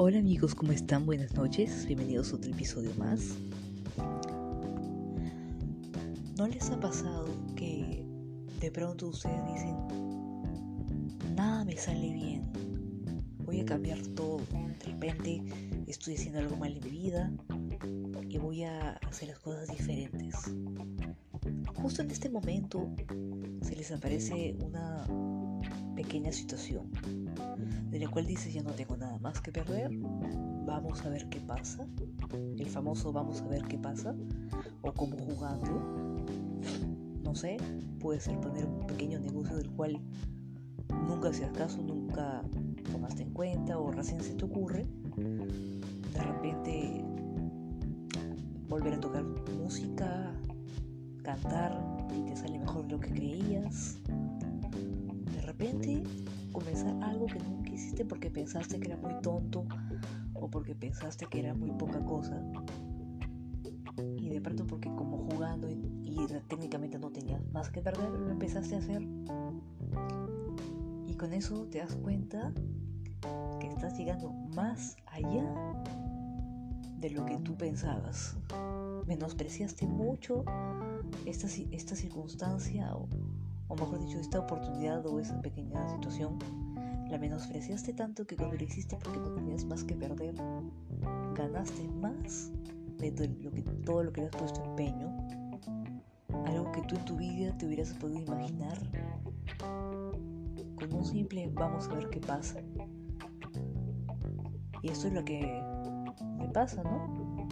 Hola amigos, ¿cómo están? Buenas noches, bienvenidos a otro episodio más. ¿No les ha pasado que de pronto ustedes dicen, nada me sale bien, voy a cambiar todo, de repente estoy haciendo algo mal en mi vida y voy a hacer las cosas diferentes? Justo en este momento se les aparece una pequeña situación de la cual dices ya no tengo nada más que perder, vamos a ver qué pasa, el famoso vamos a ver qué pasa, o como jugando, no sé, puede ser poner un pequeño negocio del cual nunca hacías caso, nunca tomaste en cuenta o recién se te ocurre, de repente volver a tocar música, cantar y te sale mejor de lo que creías, de repente comenzar algo que nunca hiciste porque pensaste que era muy tonto o porque pensaste que era muy poca cosa. Y de pronto porque como jugando y, técnicamente no tenías más que perder, lo empezaste a hacer. Y con eso te das cuenta que estás llegando más allá de lo que tú pensabas. Menospreciaste mucho esta, esta circunstancia o, o mejor dicho, esta oportunidad o esa pequeña situación, la menospreciaste tanto que cuando lo hiciste porque no tenías más que perder, ganaste más de todo lo que, todo lo que le has puesto empeño, algo que tú en tu vida te hubieras podido imaginar, con un simple vamos a ver qué pasa. Y esto es lo que me pasa, ¿no?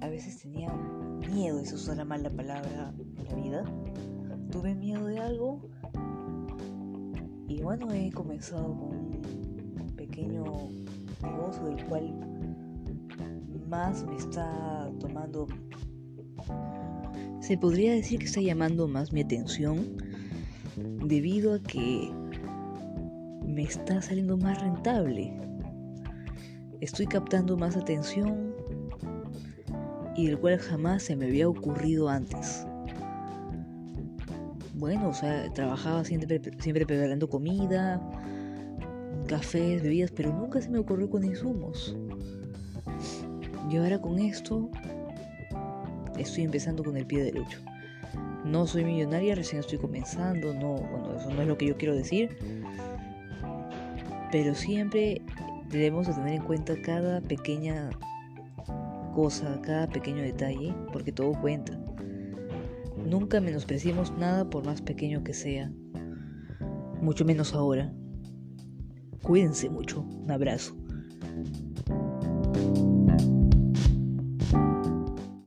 A veces tenía miedo, eso suena mal la palabra en la vida, tuve miedo de algo y bueno, he comenzado con un pequeño negocio del cual más me está tomando, se podría decir que está llamando más mi atención debido a que me está saliendo más rentable. Estoy captando más atención y del cual jamás se me había ocurrido antes bueno, o sea, trabajaba siempre, siempre preparando comida, cafés, bebidas, pero nunca se me ocurrió con insumos. Y ahora con esto estoy empezando con el pie derecho. No soy millonaria, recién estoy comenzando, no, bueno, eso no es lo que yo quiero decir. Pero siempre debemos tener en cuenta cada pequeña cosa, cada pequeño detalle, porque todo cuenta. Nunca menospreciemos nada por más pequeño que sea, mucho menos ahora. Cuídense mucho. Un abrazo.